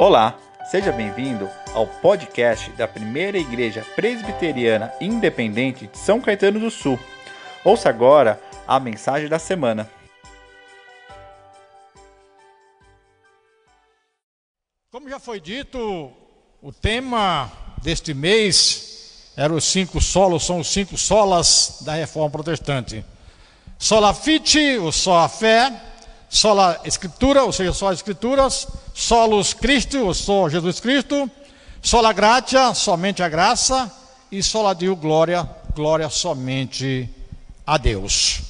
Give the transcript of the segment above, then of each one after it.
Olá, seja bem-vindo ao podcast da Primeira Igreja Presbiteriana Independente de São Caetano do Sul. Ouça agora a mensagem da semana. Como já foi dito, o tema deste mês era os cinco solos, são os cinco solas da reforma protestante. Sola fide, o só a fé, sola escritura, ou seja, só as escrituras, solos Cristo, ou só Jesus Cristo, sola gratia, somente a graça, e sola Dio glória, glória somente a Deus.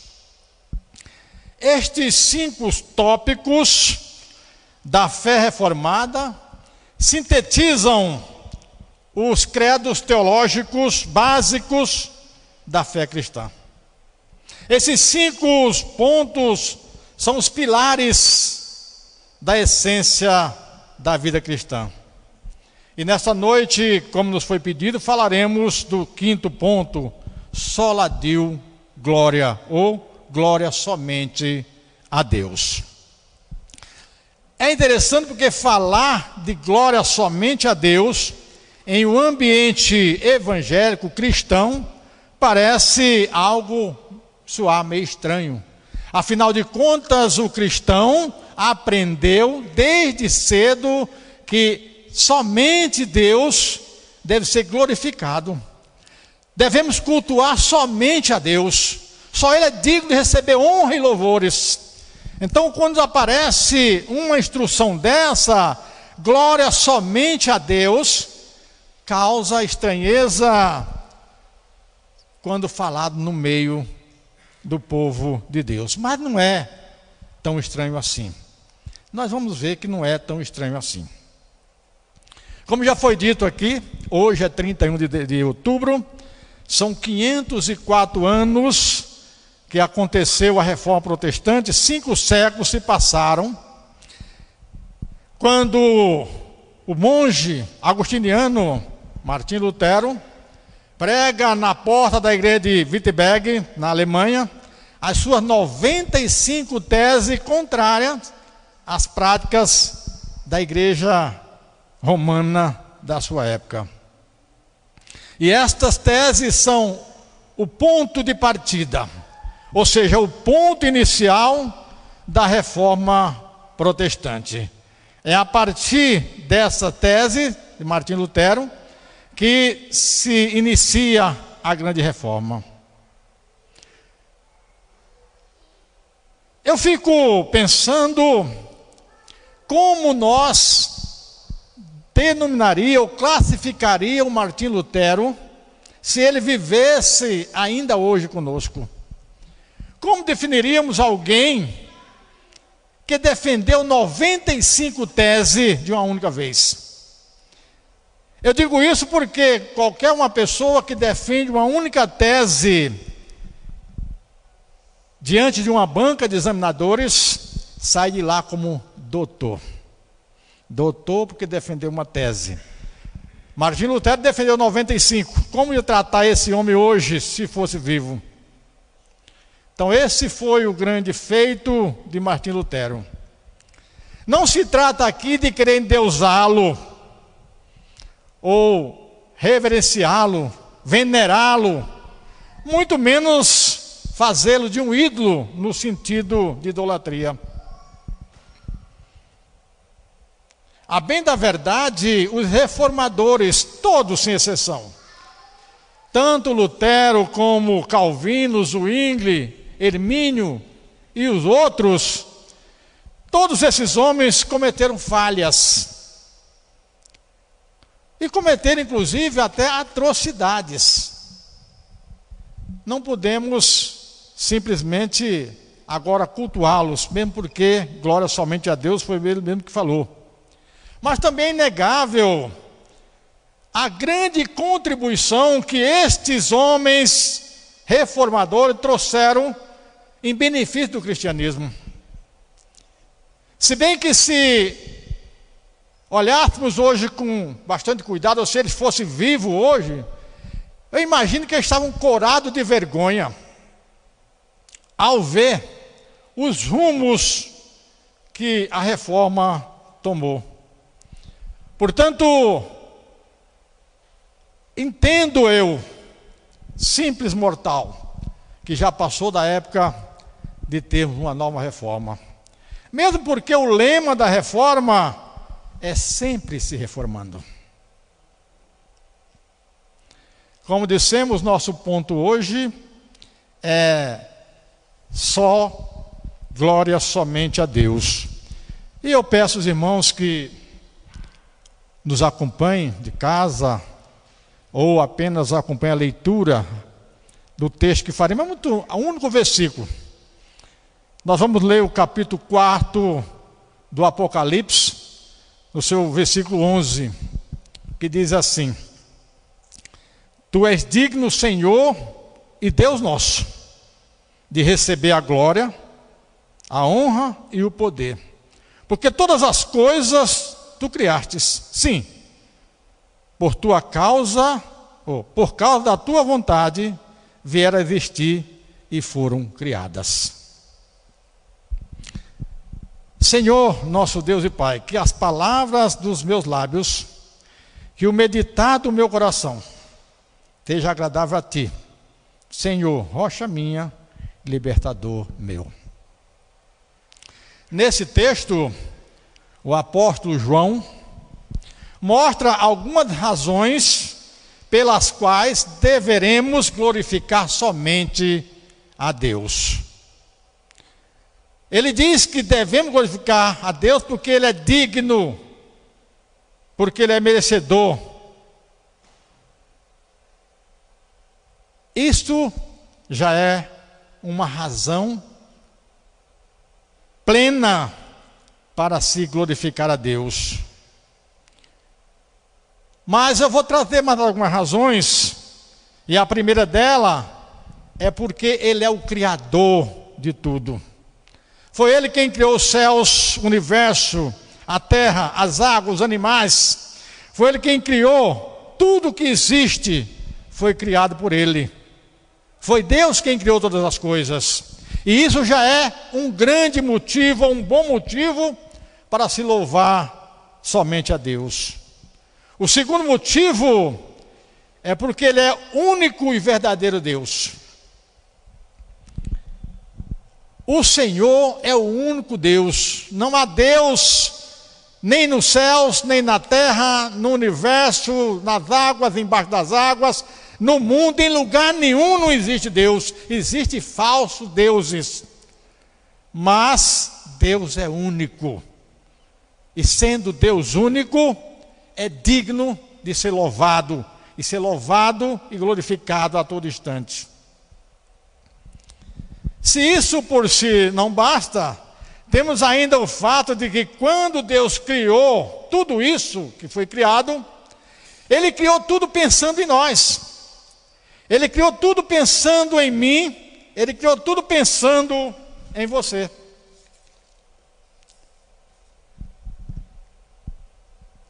Estes cinco tópicos da fé reformada sintetizam os credos teológicos básicos da fé cristã. Esses cinco pontos são os pilares da essência da vida cristã. E nesta noite, como nos foi pedido, falaremos do quinto ponto, sola Dio glória, ou glória somente a Deus. É interessante porque falar de glória somente a Deus em um ambiente evangélico cristão parece algo soar meio estranho. Afinal de contas, o cristão aprendeu desde cedo que somente Deus deve ser glorificado. Devemos cultuar somente a Deus. Só Ele é digno de receber honra e louvores. Então, quando aparece uma instrução dessa, glória somente a Deus, causa estranheza quando falado no meio do povo de Deus. Mas não é tão estranho assim. Nós vamos ver que não é tão estranho assim. Como já foi dito aqui, hoje é 31 de, de outubro, são 504 anos que aconteceu a reforma protestante, cinco séculos se passaram, quando o monge agostiniano Martim Lutero prega na porta da igreja de Wittenberg, na Alemanha, as suas 95 teses contrárias às práticas da igreja romana da sua época. E estas teses são o ponto de partida, ou seja, o ponto inicial da reforma protestante. É a partir dessa tese de Martim Lutero que se inicia a grande reforma. Eu fico pensando como nós denominaria ou classificaria o Martim Lutero se ele vivesse ainda hoje conosco. Como definiríamos alguém que defendeu 95 teses de uma única vez? Eu digo isso porque qualquer uma pessoa que defende uma única tese diante de uma banca de examinadores sai de lá como doutor. Doutor porque defendeu uma tese. Martim Lutero defendeu 95. Como ia tratar esse homem hoje se fosse vivo? Então, esse foi o grande feito de Martim Lutero. Não se trata aqui de querer endeusá-lo ou reverenciá-lo, venerá-lo, muito menos fazê-lo de um ídolo no sentido de idolatria. A bem da verdade, os reformadores, todos sem exceção, tanto Lutero como Calvino, Zwingli, Hermínio e os outros, todos esses homens cometeram falhas e cometer, inclusive, até atrocidades. Não podemos simplesmente agora cultuá-los, mesmo porque glória somente a Deus foi ele mesmo que falou. Mas também é inegável a grande contribuição que estes homens reformadores trouxeram em benefício do cristianismo. Se bem que se olhássemos hoje com bastante cuidado, ou se eles fossem vivos hoje, eu imagino que eles estavam corados de vergonha ao ver os rumos que a reforma tomou. Portanto, entendo eu, simples mortal, que já passou da época de termos uma nova reforma. Mesmo porque o lema da reforma é sempre se reformando. Como dissemos, nosso ponto hoje é só glória somente a Deus. E eu peço aos irmãos que nos acompanhem de casa ou apenas acompanhem a leitura do texto que faremos, é muito, o único versículo. Nós vamos ler o capítulo 4 do Apocalipse, no seu versículo 11, que diz assim: Tu és digno, Senhor e Deus nosso, de receber a glória, a honra e o poder, porque todas as coisas tu criastes, sim, por tua causa, ou por causa da tua vontade, vieram a existir e foram criadas. Senhor, nosso Deus e Pai, que as palavras dos meus lábios, que o meditar do meu coração, esteja agradável a Ti, Senhor, rocha minha, libertador meu. Nesse texto, o apóstolo João mostra algumas razões pelas quais deveremos glorificar somente a Deus. Ele diz que devemos glorificar a Deus porque Ele é digno, porque Ele é merecedor. Isto já é uma razão plena para se glorificar a Deus. Mas eu vou trazer mais algumas razões, e a primeira dela é porque Ele é o Criador de tudo. Foi Ele quem criou os céus, o universo, a terra, as águas, os animais. Foi Ele quem criou tudo que existe, foi criado por Ele. Foi Deus quem criou todas as coisas. E isso já é um grande motivo, um bom motivo para se louvar somente a Deus. O segundo motivo é porque Ele é único e verdadeiro Deus. O Senhor é o único Deus, não há Deus nem nos céus, nem na terra, no universo, nas águas, embaixo das águas, no mundo, em lugar nenhum não existe Deus, existem falsos deuses. Mas Deus é único. E sendo Deus único, é digno de ser louvado, e ser louvado e glorificado a todo instante. Se isso por si não basta, temos ainda o fato de que quando Deus criou tudo isso que foi criado, Ele criou tudo pensando em nós. Ele criou tudo pensando em mim, Ele criou tudo pensando em você.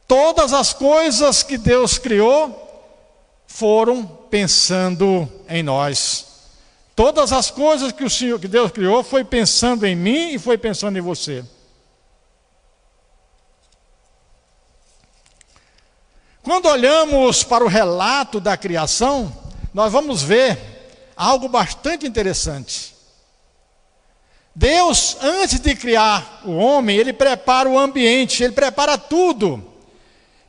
Todas as coisas que Deus criou foram pensando em nós. Todas as coisas que o Senhor, que Deus criou, foi pensando em mim e foi pensando em você. Quando olhamos para o relato da criação, nós vamos ver algo bastante interessante. Deus, antes de criar o homem, ele prepara o ambiente, ele prepara tudo.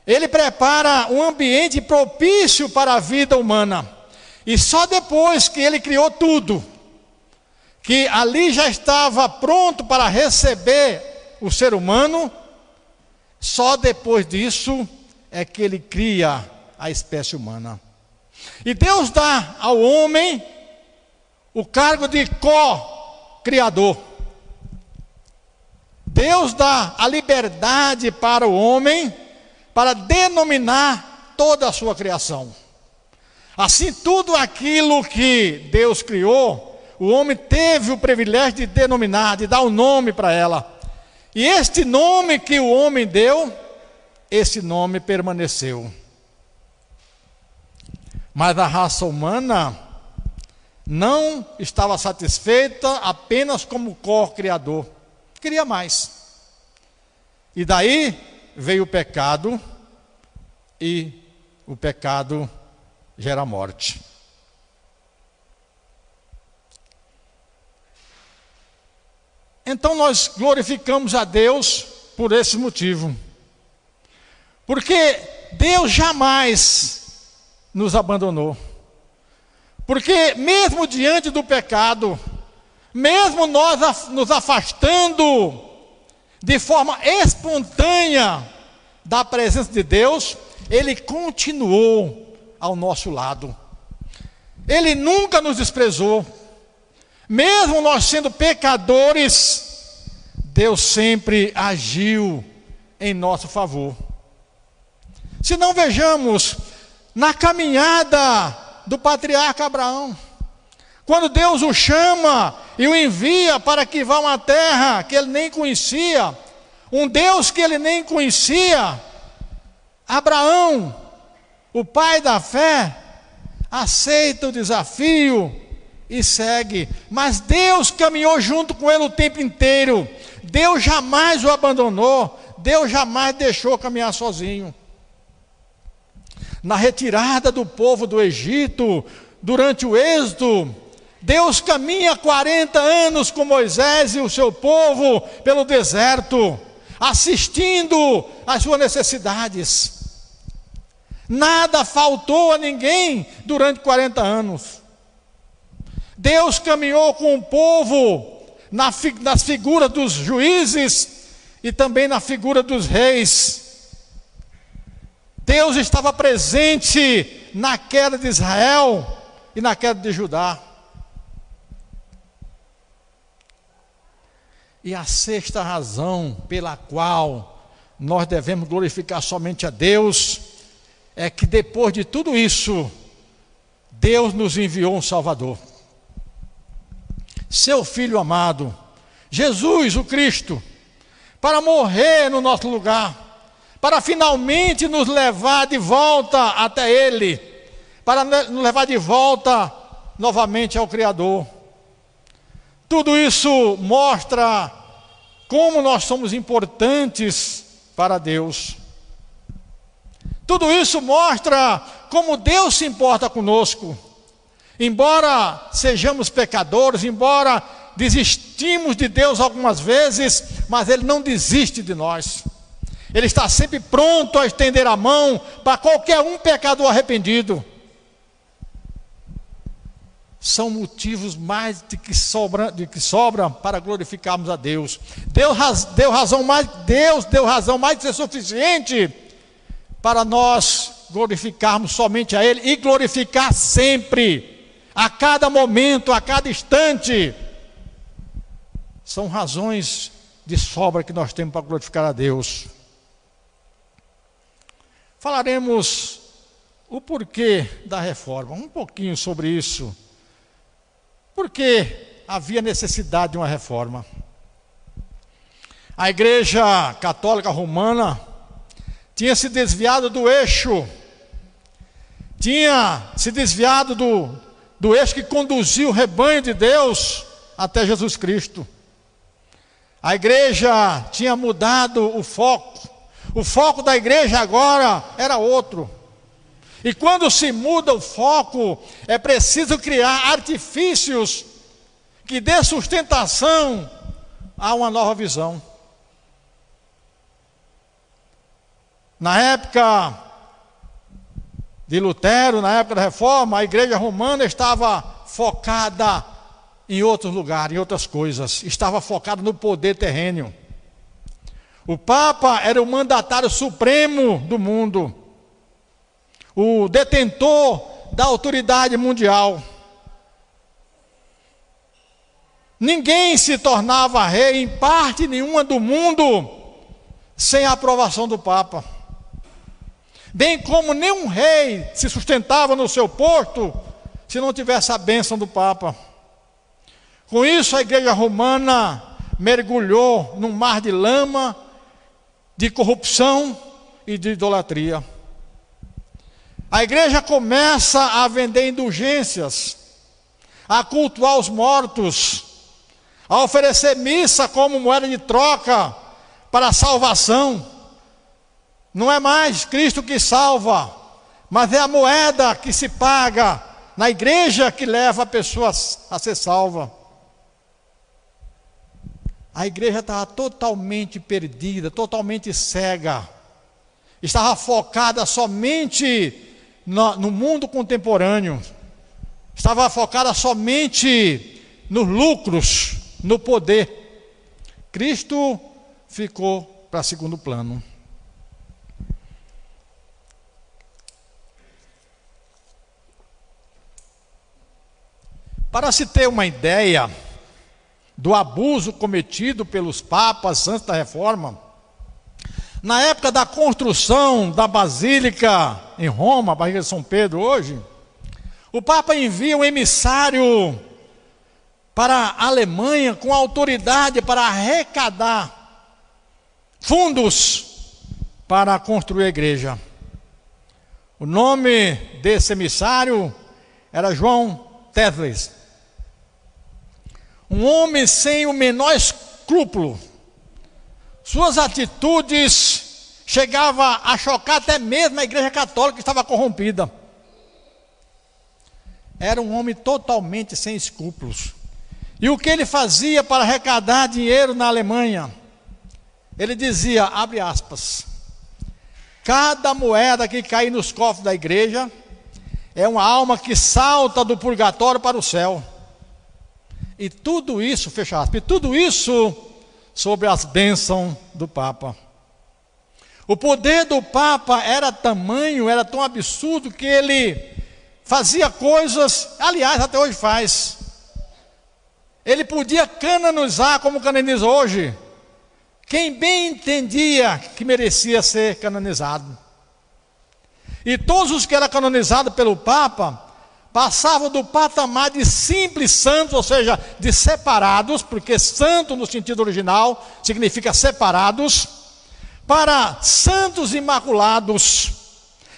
Ele prepara um ambiente propício para a vida humana. E só depois que ele criou tudo, que ali já estava pronto para receber o ser humano, só depois disso é que ele cria a espécie humana. E Deus dá ao homem o cargo de co-criador. Deus dá a liberdade para o homem para denominar toda a sua criação. Assim, tudo aquilo que Deus criou, o homem teve o privilégio de denominar, de dar o um nome para ela. E este nome que o homem deu, esse nome permaneceu. Mas a raça humana não estava satisfeita apenas como co-criador, queria mais. E daí veio o pecado e o pecado gera morte. Então nós glorificamos a Deus por esse motivo. Porque Deus jamais nos abandonou. Porque mesmo diante do pecado, mesmo nós nos afastando de forma espontânea da presença de Deus, Ele continuou ao nosso lado. Ele nunca nos desprezou. Mesmo nós sendo pecadores, Deus sempre agiu em nosso favor. Se não vejamos na caminhada do patriarca Abraão, quando Deus o chama e o envia para que vá a uma terra que ele nem conhecia, um Deus que ele nem conhecia, Abraão, o pai da fé, aceita o desafio e segue. Mas Deus caminhou junto com ele o tempo inteiro. Deus jamais o abandonou. Deus jamais deixou caminhar sozinho. Na retirada do povo do Egito, durante o êxodo, Deus caminha 40 anos com Moisés e o seu povo pelo deserto, assistindo às suas necessidades. Nada faltou a ninguém durante 40 anos. Deus caminhou com o povo nas figuras dos juízes e também na figura dos reis. Deus estava presente na queda de Israel e na queda de Judá. E a sexta razão pela qual nós devemos glorificar somente a Deus é que depois de tudo isso, Deus nos enviou um Salvador. Seu Filho amado, Jesus o Cristo, para morrer no nosso lugar, para finalmente nos levar de volta até Ele, para nos levar de volta novamente ao Criador. Tudo isso mostra como nós somos importantes para Deus. Tudo isso mostra como Deus se importa conosco. Embora sejamos pecadores, embora desistimos de Deus algumas vezes, mas Ele não desiste de nós. Ele está sempre pronto a estender a mão para qualquer um pecador arrependido são motivos mais de que sobra, de que sobra para glorificarmos a Deus. Deus deu razão mais, Deus deu razão mais de ser suficiente para nós glorificarmos somente a Ele e glorificar sempre, a cada momento, a cada instante. São razões de sobra que nós temos para glorificar a Deus. Falaremos o porquê da reforma, um pouquinho sobre isso porque havia necessidade de uma reforma. A Igreja Católica Romana tinha se desviado do eixo, tinha se desviado do, do eixo que conduzia o rebanho de Deus até Jesus Cristo. A igreja tinha mudado o foco. O foco da igreja agora era outro. E quando se muda o foco, é preciso criar artifícios que dê sustentação a uma nova visão. Na época de Lutero, na época da reforma, a igreja romana estava focada em outros lugares, em outras coisas, estava focada no poder terreno. O Papa era o mandatário supremo do mundo o detentor da autoridade mundial. Ninguém se tornava rei em parte nenhuma do mundo sem a aprovação do Papa. Bem como nenhum rei se sustentava no seu posto se não tivesse a bênção do Papa. Com isso, a igreja romana mergulhou num mar de lama, de corrupção e de idolatria. A igreja começa a vender indulgências, a cultuar os mortos, a oferecer missa como moeda de troca para a salvação. Não é mais Cristo que salva, mas é a moeda que se paga na igreja que leva a pessoa a ser salva. A igreja estava totalmente perdida, totalmente cega, estava focada somente no, no mundo contemporâneo, estava focada somente nos lucros, no poder. Cristo ficou para segundo plano. Para se ter uma ideia do abuso cometido pelos papas antes da reforma, na época da construção da Basílica em Roma, a Barriga de São Pedro hoje, o Papa envia um emissário para a Alemanha com autoridade para arrecadar fundos para construir a igreja. O nome desse emissário era João Tesles. Um homem sem o menor escrúpulo. Suas atitudes chegavam a chocar até mesmo a igreja católica que estava corrompida. Era um homem totalmente sem escrúpulos. E o que ele fazia para arrecadar dinheiro na Alemanha? Ele dizia, abre aspas, cada moeda que cai nos cofres da igreja é uma alma que salta do purgatório para o céu. E tudo isso, fecha aspas, e tudo isso sobre as bênçãos do Papa. O poder do Papa era tamanho, era tão absurdo que ele fazia coisas, aliás, até hoje faz. Ele podia canonizar como canoniza hoje quem bem entendia que merecia ser canonizado. E todos os que eram canonizados pelo Papa passavam do patamar de simples santos, ou seja, de separados, porque santo no sentido original significa separados, para santos imaculados,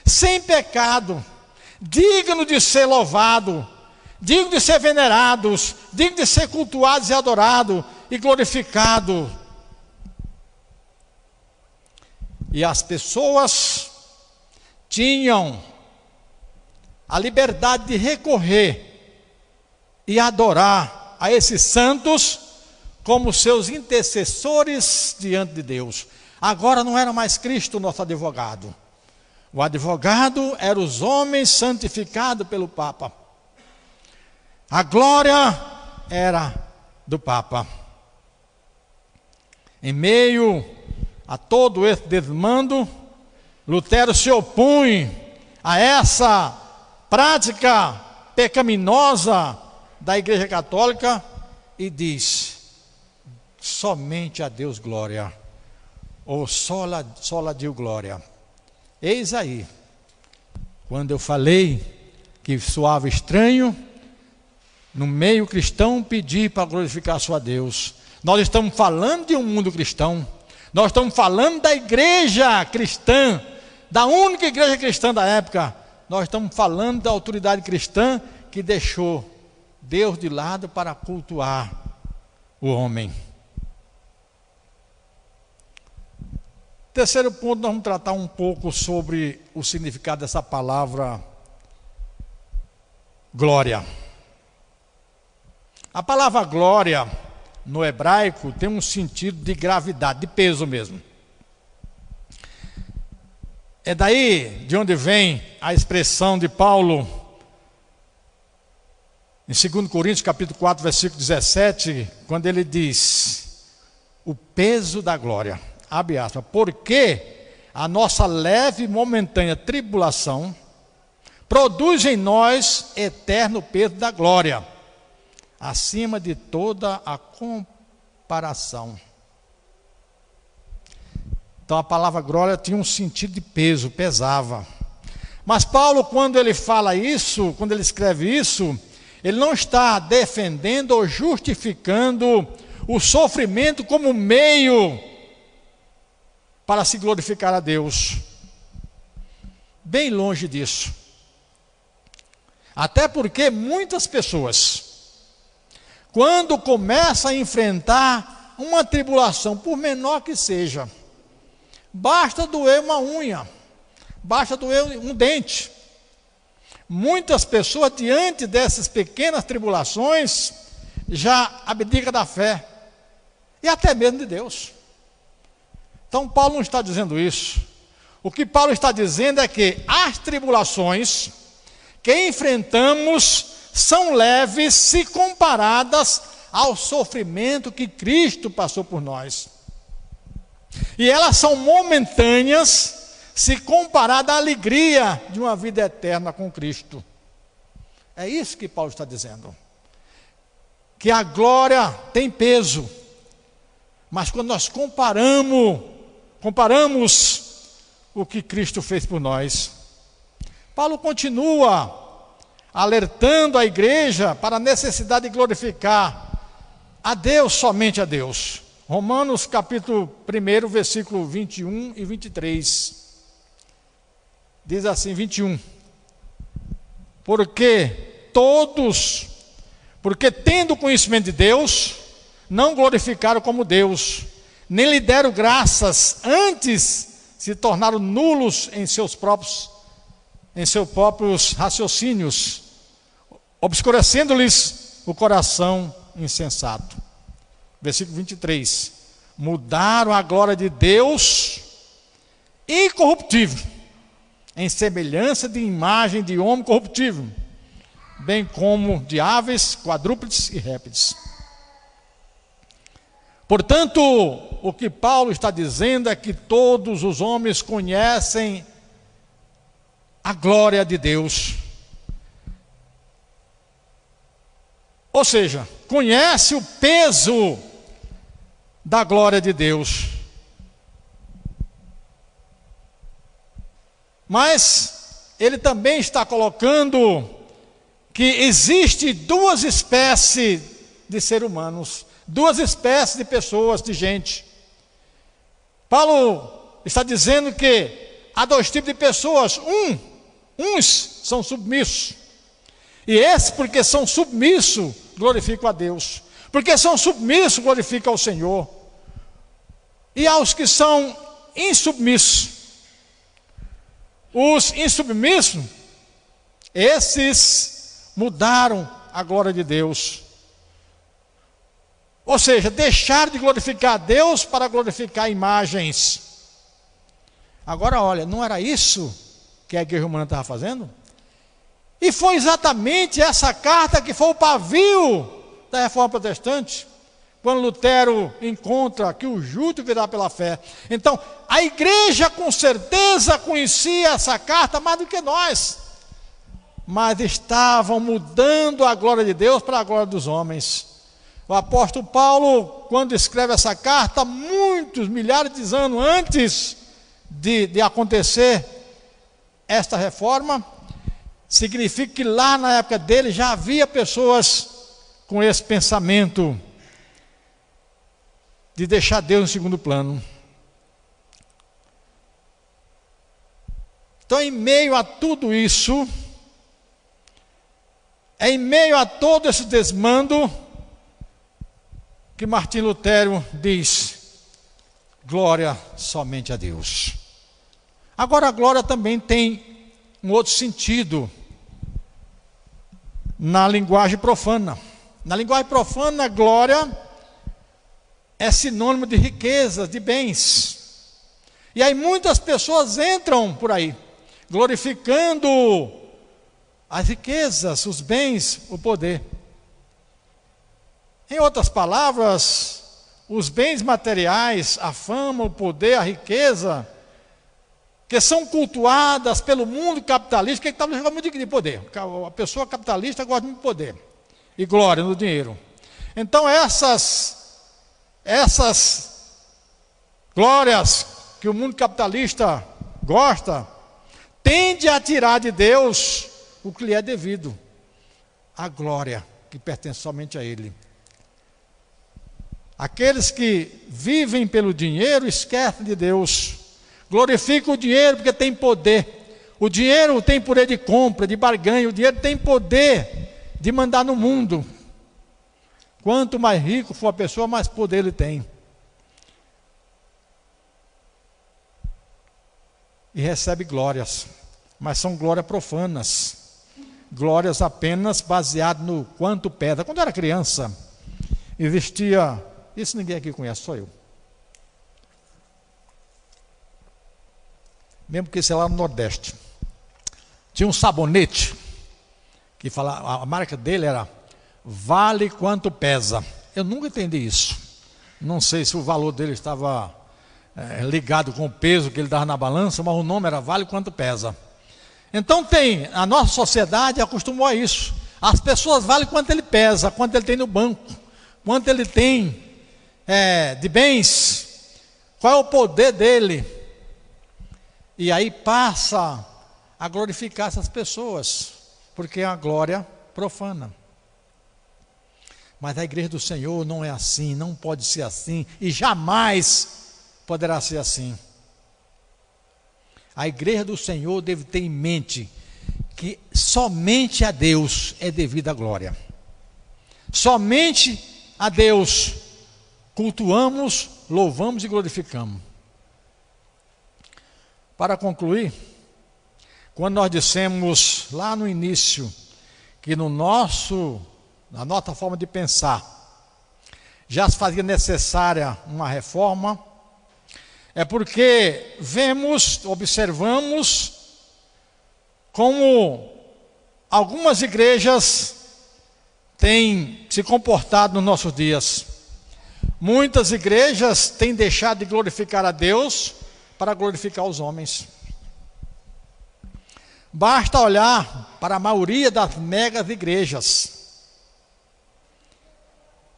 sem pecado, digno de ser louvado, digno de ser venerados, digno de ser cultuados e adorados e glorificados E as pessoas tinham a liberdade de recorrer e adorar a esses santos como seus intercessores diante de Deus. Agora não era mais Cristo nosso advogado. O advogado era os homens santificados pelo Papa. A glória era do Papa. Em meio a todo esse desmando, Lutero se opõe a essa prática pecaminosa da Igreja Católica e diz: somente a Deus glória, ou sola, sola Deus glória. Eis aí, quando eu falei que soava estranho, no meio cristão pedir para glorificar a sua Deus. Nós estamos falando de um mundo cristão. Nós estamos falando da igreja cristã, da única igreja cristã da época. Nós estamos falando da autoridade cristã que deixou Deus de lado para cultuar o homem. Terceiro ponto, nós vamos tratar um pouco sobre o significado dessa palavra glória. A palavra glória no hebraico tem um sentido de gravidade, de peso mesmo. É daí de onde vem a expressão de Paulo em 2 Coríntios capítulo 4, versículo 17, quando ele diz: "O peso da glória", abre aspas, porque a nossa leve e momentânea tribulação produz em nós eterno peso da glória acima de toda a comparação. Então a palavra glória tinha um sentido de peso, pesava. Mas Paulo, quando ele fala isso, quando ele escreve isso, ele não está defendendo ou justificando o sofrimento como meio para se glorificar a Deus. Bem longe disso. Até porque muitas pessoas quando começa a enfrentar uma tribulação, por menor que seja, Basta doer uma unha, basta doer um dente. Muitas pessoas, diante dessas pequenas tribulações, já abdicam da fé e até mesmo de Deus. Então, Paulo não está dizendo isso. O que Paulo está dizendo é que as tribulações que enfrentamos são leves se comparadas ao sofrimento que Cristo passou por nós. E elas são momentâneas se comparada à alegria de uma vida eterna com Cristo. É isso que Paulo está dizendo. Que a glória tem peso, mas quando nós comparamos, comparamos o que Cristo fez por nós, Paulo continua alertando a igreja para a necessidade de glorificar a Deus, somente a Deus. Romanos capítulo 1, versículo 21 e 23. Diz assim, 21. Porque todos, porque tendo conhecimento de Deus, não glorificaram como Deus, nem lhe deram graças, antes se tornaram nulos em seus próprios em seus próprios raciocínios, obscurecendo-lhes o coração insensato. Versículo 23. Mudaram a glória de Deus incorruptível em semelhança de imagem de homem corruptível, bem como de aves, quadrúpedes e répteis. Portanto, o que Paulo está dizendo é que todos os homens conhecem a glória de Deus. Ou seja, conhece o peso da glória de Deus. Mas ele também está colocando que existe duas espécies de seres humanos, duas espécies de pessoas, de gente. Paulo está dizendo que há dois tipos de pessoas. Um, uns são submissos. E esses, porque são submissos, glorificam a Deus. Porque são submissos, glorificam ao Senhor. E aos que são insubmissos, os insubmissos, esses mudaram a glória de Deus. Ou seja, deixaram de glorificar a Deus para glorificar imagens. Agora, olha, não era isso que a igreja humana estava fazendo? E foi exatamente essa carta que foi o pavio da reforma protestante quando Lutero encontra que o justo virá pela fé. Então, a igreja com certeza conhecia essa carta mais do que nós, mas estavam mudando a glória de Deus para a glória dos homens. O apóstolo Paulo, quando escreve essa carta, muitos, milhares de anos antes de, de acontecer esta reforma, significa que lá na época dele já havia pessoas com esse pensamento de deixar Deus em segundo plano. Então, em meio a tudo isso, é em meio a todo esse desmando, que Martim Lutero diz: glória somente a Deus. Agora, a glória também tem um outro sentido na linguagem profana. Na linguagem profana, glória é sinônimo de riqueza, de bens. E aí muitas pessoas entram por aí, glorificando as riquezas, os bens, o poder. Em outras palavras, os bens materiais, a fama, o poder, a riqueza, que são cultuadas pelo mundo capitalista, que está gosta muito de poder. A pessoa capitalista gosta muito de poder e glória no dinheiro. Então essas essas glórias que o mundo capitalista gosta, tende a tirar de Deus o que lhe é devido, a glória que pertence somente a Ele. Aqueles que vivem pelo dinheiro esquecem de Deus, glorificam o dinheiro porque tem poder. O dinheiro tem poder de compra, de barganha, o dinheiro tem poder de mandar no mundo. Quanto mais rico for a pessoa, mais poder ele tem. e recebe glórias, mas são glórias profanas. Glórias apenas baseadas no quanto pesa. Quando eu era criança, existia. Isso ninguém aqui conhece, só eu. Mesmo que é lá no Nordeste. Tinha um sabonete que fala, a marca dele era Vale quanto pesa. Eu nunca entendi isso. Não sei se o valor dele estava é, ligado com o peso que ele dava na balança, mas o nome era Vale quanto pesa. Então tem, a nossa sociedade acostumou a isso. As pessoas valem quanto ele pesa, quanto ele tem no banco, quanto ele tem é, de bens, qual é o poder dele. E aí passa a glorificar essas pessoas, porque é a glória profana. Mas a igreja do Senhor não é assim, não pode ser assim e jamais poderá ser assim. A igreja do Senhor deve ter em mente que somente a Deus é devida a glória. Somente a Deus cultuamos, louvamos e glorificamos. Para concluir, quando nós dissemos lá no início que no nosso, na nossa forma de pensar, já se fazia necessária uma reforma, é porque vemos, observamos como algumas igrejas têm se comportado nos nossos dias. Muitas igrejas têm deixado de glorificar a Deus para glorificar os homens. Basta olhar para a maioria das megas igrejas.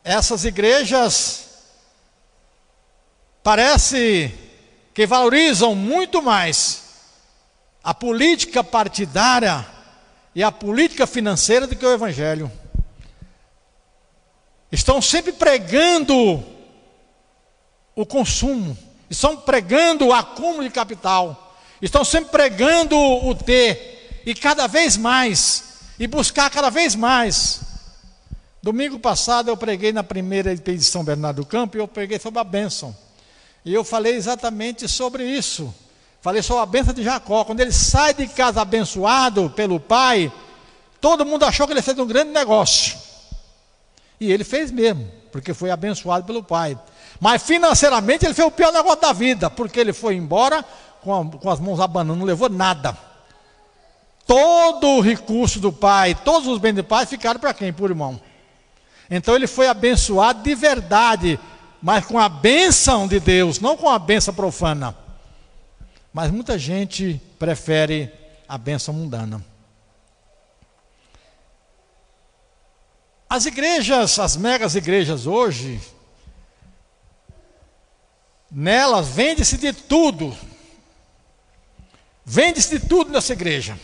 Essas igrejas parece que valorizam muito mais a política partidária e a política financeira do que o evangelho. Estão sempre pregando o consumo, estão pregando o acúmulo de capital estão sempre pregando o ter, e cada vez mais, e buscar cada vez mais. Domingo passado eu preguei na primeira de São Bernardo do Campo e eu preguei sobre a bênção. E eu falei exatamente sobre isso. Falei sobre a bênção de Jacó. Quando ele sai de casa abençoado pelo pai, todo mundo achou que ele fez um grande negócio. E ele fez mesmo, porque foi abençoado pelo pai. Mas financeiramente ele fez o pior negócio da vida, porque ele foi embora com, a, com as mãos abanando, não levou nada. Todo o recurso do pai, todos os bens do pai ficaram para quem? Por irmão. Então ele foi abençoado de verdade, mas com a bênção de Deus, não com a bênção profana. Mas muita gente prefere a bênção mundana. As igrejas, as megas igrejas hoje, nelas vende-se de tudo, Vende-se de tudo nessa igreja.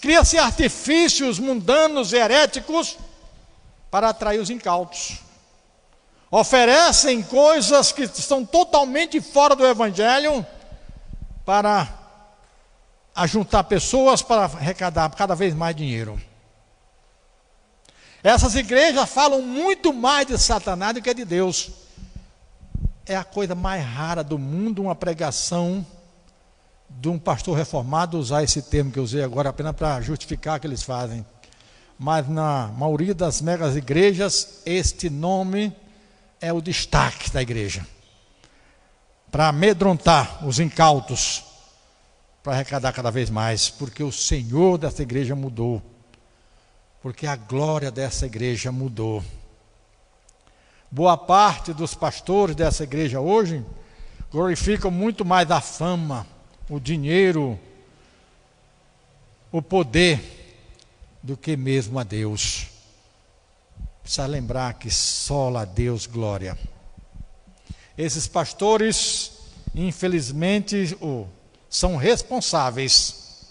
Cria-se artifícios mundanos heréticos para atrair os incautos. Oferecem coisas que estão totalmente fora do Evangelho para ajuntar pessoas para arrecadar cada vez mais dinheiro. Essas igrejas falam muito mais de Satanás do que de Deus. É a coisa mais rara do mundo uma pregação de um pastor reformado usar esse termo que eu usei agora apenas para justificar o que eles fazem. Mas na maioria das megas igrejas, este nome é o destaque da igreja. Para amedrontar os incautos, para arrecadar cada vez mais, porque o Senhor dessa igreja mudou. Porque a glória dessa igreja mudou. Boa parte dos pastores dessa igreja hoje glorificam muito mais a fama, o dinheiro, o poder, do que mesmo a Deus. Precisa lembrar que só a Deus glória. Esses pastores, infelizmente, oh, são responsáveis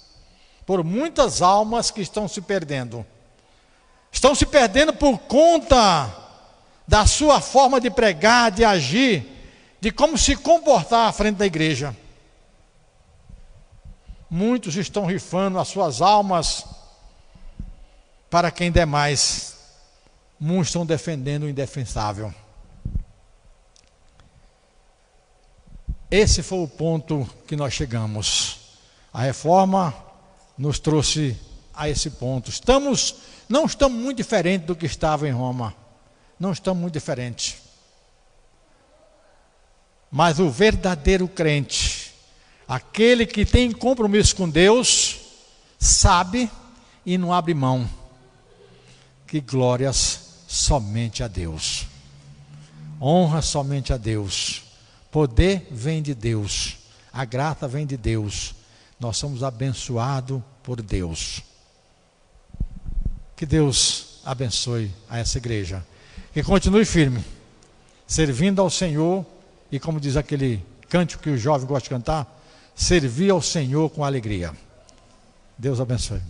por muitas almas que estão se perdendo. Estão se perdendo por conta da sua forma de pregar, de agir, de como se comportar à frente da igreja. Muitos estão rifando as suas almas para quem der mais. Muitos estão defendendo o indefensável. Esse foi o ponto que nós chegamos. A reforma nos trouxe a esse ponto. Estamos, não estamos muito diferentes do que estava em Roma. Não estamos muito diferentes. Mas o verdadeiro crente, aquele que tem compromisso com Deus, sabe e não abre mão. Que glórias somente a Deus. Honra somente a Deus. Poder vem de Deus. A graça vem de Deus. Nós somos abençoados por Deus. Que Deus abençoe a essa igreja. Que continue firme, servindo ao Senhor e, como diz aquele cântico que o jovem gosta de cantar, servir ao Senhor com alegria. Deus abençoe.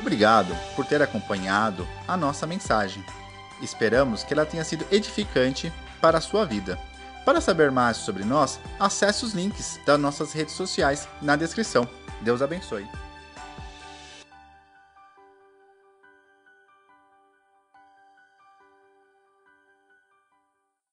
Obrigado por ter acompanhado a nossa mensagem. Esperamos que ela tenha sido edificante para a sua vida. Para saber mais sobre nós, acesse os links das nossas redes sociais na descrição. Deus abençoe.